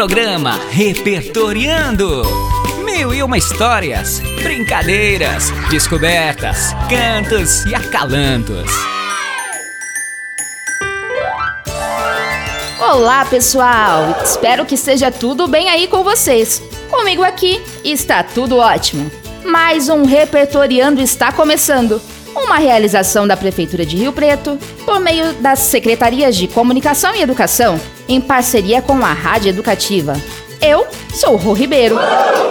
programa Repertoriando. Mil e uma histórias, brincadeiras, descobertas, cantos e acalantos. Olá, pessoal! Espero que esteja tudo bem aí com vocês. Comigo aqui está tudo ótimo. Mais um Repertoriando está começando. Uma realização da Prefeitura de Rio Preto, por meio das Secretarias de Comunicação e Educação, em parceria com a Rádio Educativa. Eu sou Rô Ribeiro.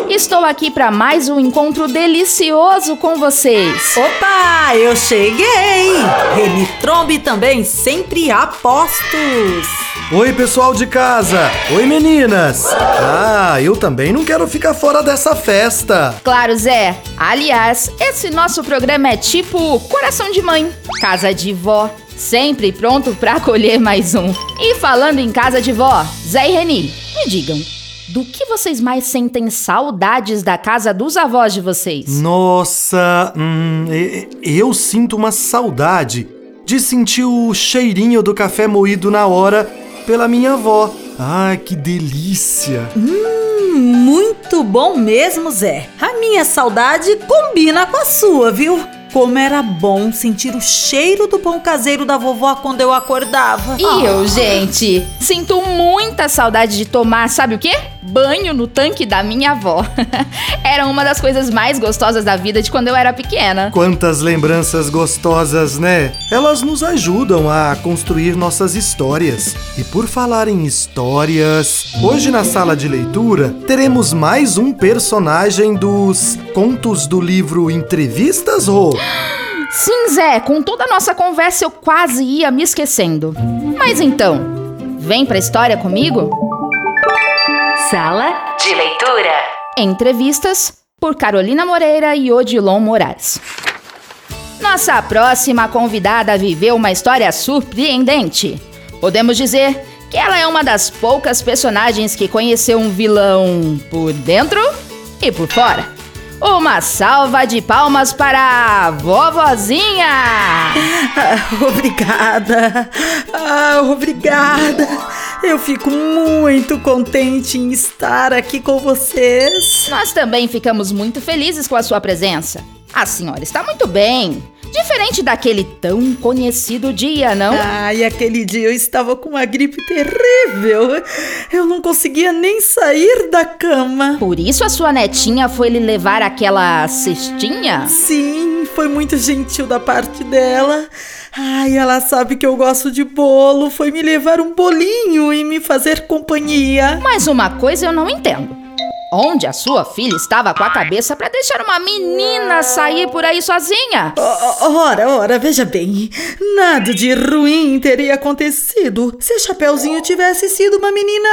Estou aqui para mais um encontro delicioso com vocês. Opa, eu cheguei! Remy Trombe também, sempre a postos. Oi, pessoal de casa! Oi, meninas! Ah, eu também não quero ficar fora dessa festa! Claro, Zé. Aliás, esse nosso programa é tipo coração de mãe, casa de vó, sempre pronto para acolher mais um. E falando em casa de vó, Zé e Reni, me digam, do que vocês mais sentem saudades da casa dos avós de vocês? Nossa, hum, e- eu sinto uma saudade de sentir o cheirinho do café moído na hora pela minha avó. Ai, que delícia! Hum, muito bom mesmo, Zé. A minha saudade combina com a sua, viu? Como era bom sentir o cheiro do pão caseiro da vovó quando eu acordava. E eu, gente, sinto muita saudade de tomar, sabe o quê? Banho no tanque da minha avó. Era uma das coisas mais gostosas da vida de quando eu era pequena. Quantas lembranças gostosas, né? Elas nos ajudam a construir nossas histórias. E por falar em histórias, hoje na sala de leitura teremos mais um personagem dos contos do livro Entrevistas, Rô? Sim, Zé, com toda a nossa conversa eu quase ia me esquecendo. Mas então, vem pra história comigo? Sala de leitura. Entrevistas por Carolina Moreira e Odilon Moraes. Nossa próxima convidada viveu uma história surpreendente. Podemos dizer que ela é uma das poucas personagens que conheceu um vilão por dentro e por fora. Uma salva de palmas para a vovozinha! Ah, obrigada. Ah, obrigada. Eu fico muito contente em estar aqui com vocês. Nós também ficamos muito felizes com a sua presença. A senhora está muito bem. Diferente daquele tão conhecido dia, não? Ai, aquele dia eu estava com uma gripe terrível. Eu não conseguia nem sair da cama. Por isso a sua netinha foi lhe levar aquela cestinha? Sim, foi muito gentil da parte dela. Ai, ela sabe que eu gosto de bolo. Foi me levar um bolinho e me fazer companhia. Mas uma coisa eu não entendo. Onde a sua filha estava com a cabeça para deixar uma menina sair por aí sozinha? Ora, ora, veja bem. Nada de ruim teria acontecido se a Chapeuzinho tivesse sido uma menina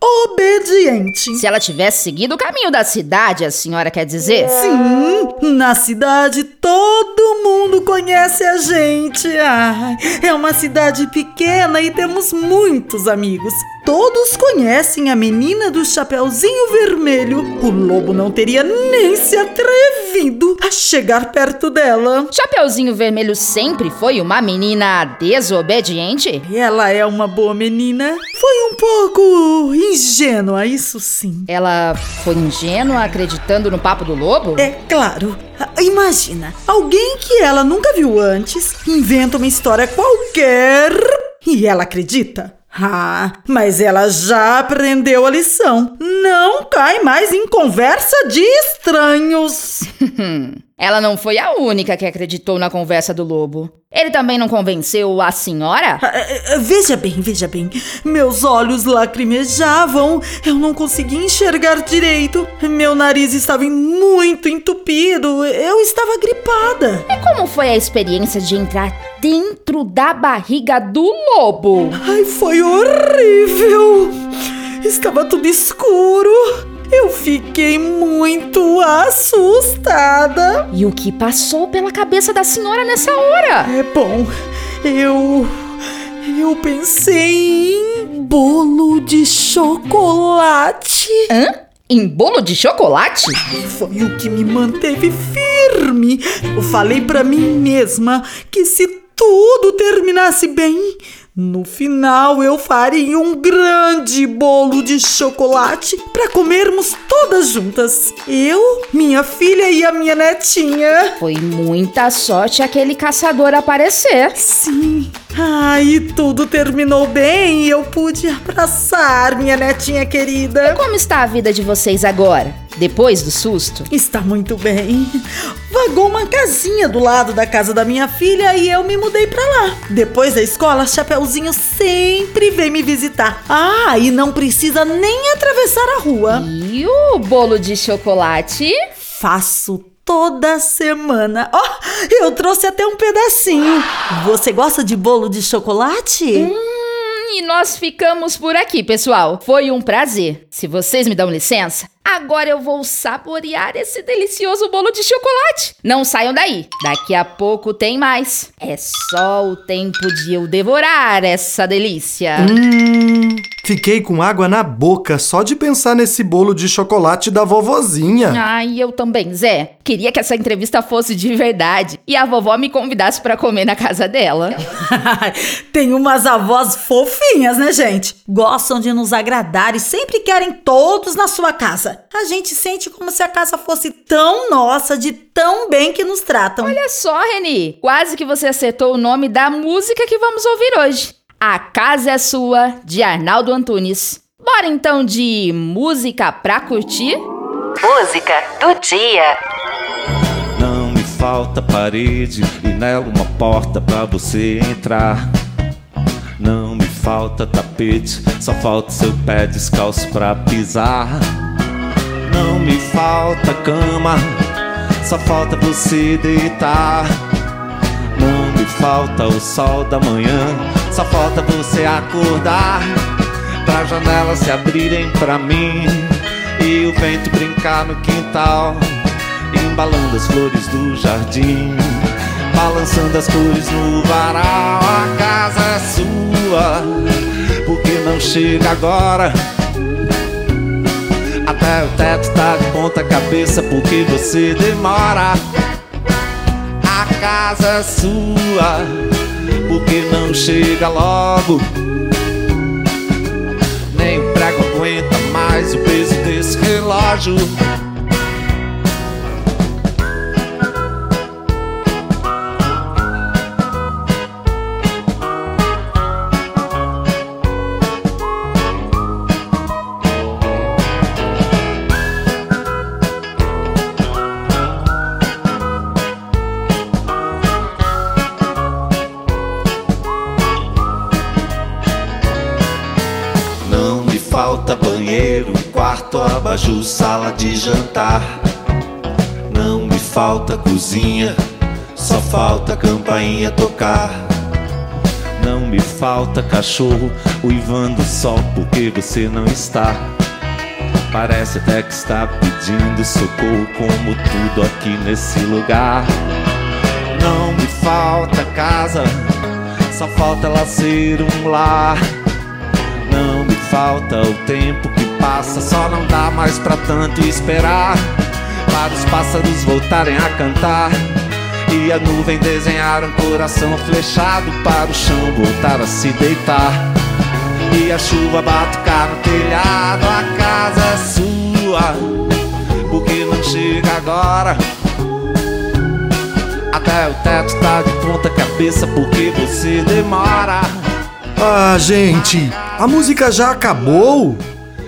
obediente. Se ela tivesse seguido o caminho da cidade, a senhora quer dizer? Sim, na cidade todo mundo conhece a gente. É uma cidade pequena e temos muitos amigos. Todos conhecem a menina do Chapeuzinho Vermelho. O lobo não teria nem se atrevido a chegar perto dela. Chapeuzinho Vermelho sempre foi uma menina desobediente? Ela é uma boa menina. Foi um pouco ingênua, isso sim. Ela foi ingênua acreditando no papo do lobo? É claro. Ah, Imagina, alguém que ela nunca viu antes inventa uma história qualquer e ela acredita. Ah, mas ela já aprendeu a lição. Não cai mais em conversa de estranhos. Ela não foi a única que acreditou na conversa do lobo. Ele também não convenceu a senhora? Ah, ah, Veja bem, veja bem. Meus olhos lacrimejavam. Eu não conseguia enxergar direito. Meu nariz estava muito entupido. Eu estava gripada. E como foi a experiência de entrar dentro da barriga do lobo? Ai, foi horrível! Estava tudo escuro. Eu fiquei muito assustada. E o que passou pela cabeça da senhora nessa hora? É bom, eu. Eu pensei em bolo de chocolate. Hã? Em bolo de chocolate? Foi o que me manteve firme. Eu falei pra mim mesma que se tudo terminasse bem, No final, eu faria um grande bolo de chocolate para comermos todas juntas. Eu, minha filha e a minha netinha. Foi muita sorte aquele caçador aparecer. Sim. Ai, tudo terminou bem e eu pude abraçar minha netinha querida. Como está a vida de vocês agora? Depois do susto? Está muito bem. Vagou uma casinha do lado da casa da minha filha e eu me mudei pra lá. Depois da escola, Chapeuzinho sempre vem me visitar. Ah, e não precisa nem atravessar a rua. E o bolo de chocolate? Faço toda semana. Ó, oh, eu trouxe até um pedacinho. Você gosta de bolo de chocolate? Hum e nós ficamos por aqui, pessoal. Foi um prazer. Se vocês me dão licença, agora eu vou saborear esse delicioso bolo de chocolate. Não saiam daí. Daqui a pouco tem mais. É só o tempo de eu devorar essa delícia. Hum, fiquei com água na boca só de pensar nesse bolo de chocolate da vovozinha. Ai, eu também, Zé. Queria que essa entrevista fosse de verdade e a vovó me convidasse para comer na casa dela. tem umas avós fofinhas né, gente? Gostam de nos agradar e sempre querem todos na sua casa. A gente sente como se a casa fosse tão nossa, de tão bem que nos tratam. Olha só, Reni, quase que você acertou o nome da música que vamos ouvir hoje. A Casa é Sua, de Arnaldo Antunes. Bora então de música pra curtir? Música do dia. Não me falta parede e nela uma porta pra você entrar. Não me falta tapete, só falta seu pé descalço pra pisar. Não me falta cama, só falta você deitar. Não me falta o sol da manhã, só falta você acordar. Pra janelas se abrirem pra mim e o vento brincar no quintal, embalando as flores do jardim balançando as cores no varal. A casa é sua, porque não chega agora. Até o teto tá de ponta cabeça, porque você demora. A casa é sua, não chega logo. Nem o prego aguenta mais o peso desse relógio. Abajur, sala de jantar. Não me falta cozinha, só falta campainha tocar. Não me falta cachorro uivando só porque você não está. Parece até que está pedindo socorro, como tudo aqui nesse lugar. Não me falta casa, só falta ela ser um lar. Não me falta o tempo não dá mais pra tanto esperar. Para os pássaros voltarem a cantar. E a nuvem desenhar um coração flechado para o chão voltar a se deitar. E a chuva batucar no telhado, a casa é sua. Porque não chega agora. Até o teto tá de ponta cabeça porque você demora. Ah, gente, a música já acabou?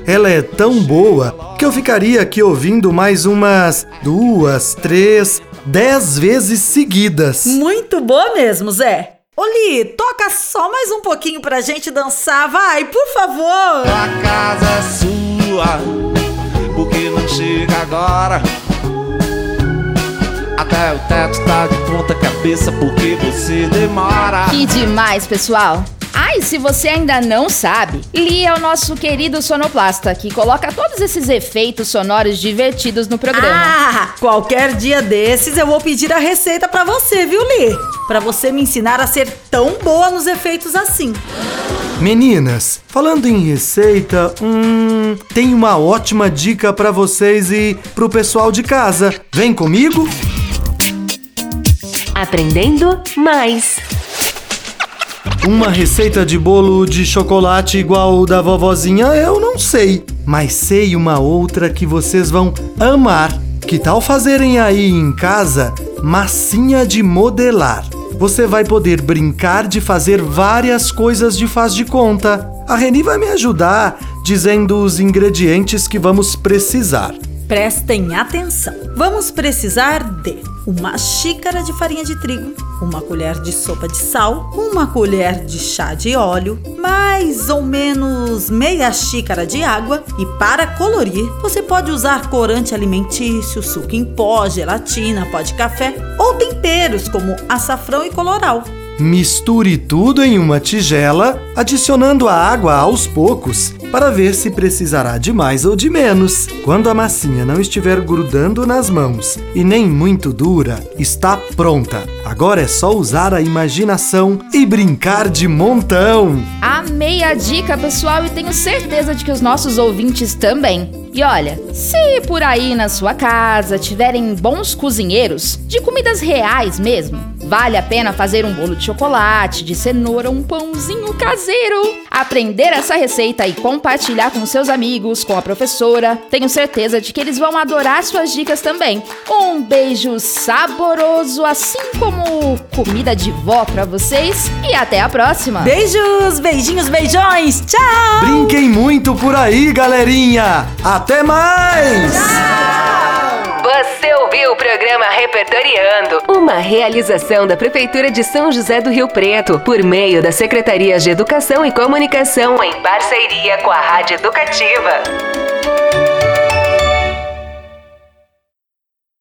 Ela é tão boa que eu ficaria aqui ouvindo mais umas duas, três, dez vezes seguidas. Muito boa mesmo, Zé. Oli, toca só mais um pouquinho pra gente dançar, vai, por favor. A casa é sua, porque não chega agora. Até o teto tá de ponta cabeça porque você demora. Que demais, pessoal. Ah, e se você ainda não sabe, Lee é o nosso querido sonoplasta que coloca todos esses efeitos sonoros divertidos no programa. Ah, qualquer dia desses eu vou pedir a receita para você, viu, Lee? Para você me ensinar a ser tão boa nos efeitos assim. Meninas, falando em receita, hum, tem uma ótima dica para vocês e pro pessoal de casa. Vem comigo? Aprendendo mais. Uma receita de bolo de chocolate igual da vovozinha eu não sei, mas sei uma outra que vocês vão amar. Que tal fazerem aí em casa massinha de modelar? Você vai poder brincar de fazer várias coisas de faz de conta. A Reni vai me ajudar dizendo os ingredientes que vamos precisar. Prestem atenção. Vamos precisar de uma xícara de farinha de trigo, uma colher de sopa de sal, uma colher de chá de óleo, mais ou menos meia xícara de água e para colorir, você pode usar corante alimentício, suco em pó, gelatina, pó de café ou temperos como açafrão e coloral. Misture tudo em uma tigela, adicionando a água aos poucos, para ver se precisará de mais ou de menos. Quando a massinha não estiver grudando nas mãos e nem muito dura, está pronta. Agora é só usar a imaginação e brincar de montão. Amei a dica, pessoal, e tenho certeza de que os nossos ouvintes também. E olha, se por aí na sua casa tiverem bons cozinheiros, de comidas reais mesmo, vale a pena fazer um bolo de chocolate, de cenoura, um pãozinho caseiro. Aprender essa receita e compartilhar com seus amigos, com a professora. Tenho certeza de que eles vão adorar suas dicas também. Um beijo saboroso, assim como comida de vó pra vocês e até a próxima. Beijos, beijinhos, beijões. Tchau! Brinquem muito por aí, galerinha! Até mais! Você ouviu o programa Repertoriando, uma realização da Prefeitura de São José do Rio Preto, por meio das Secretarias de Educação e Comunicação, em parceria com a Rádio Educativa.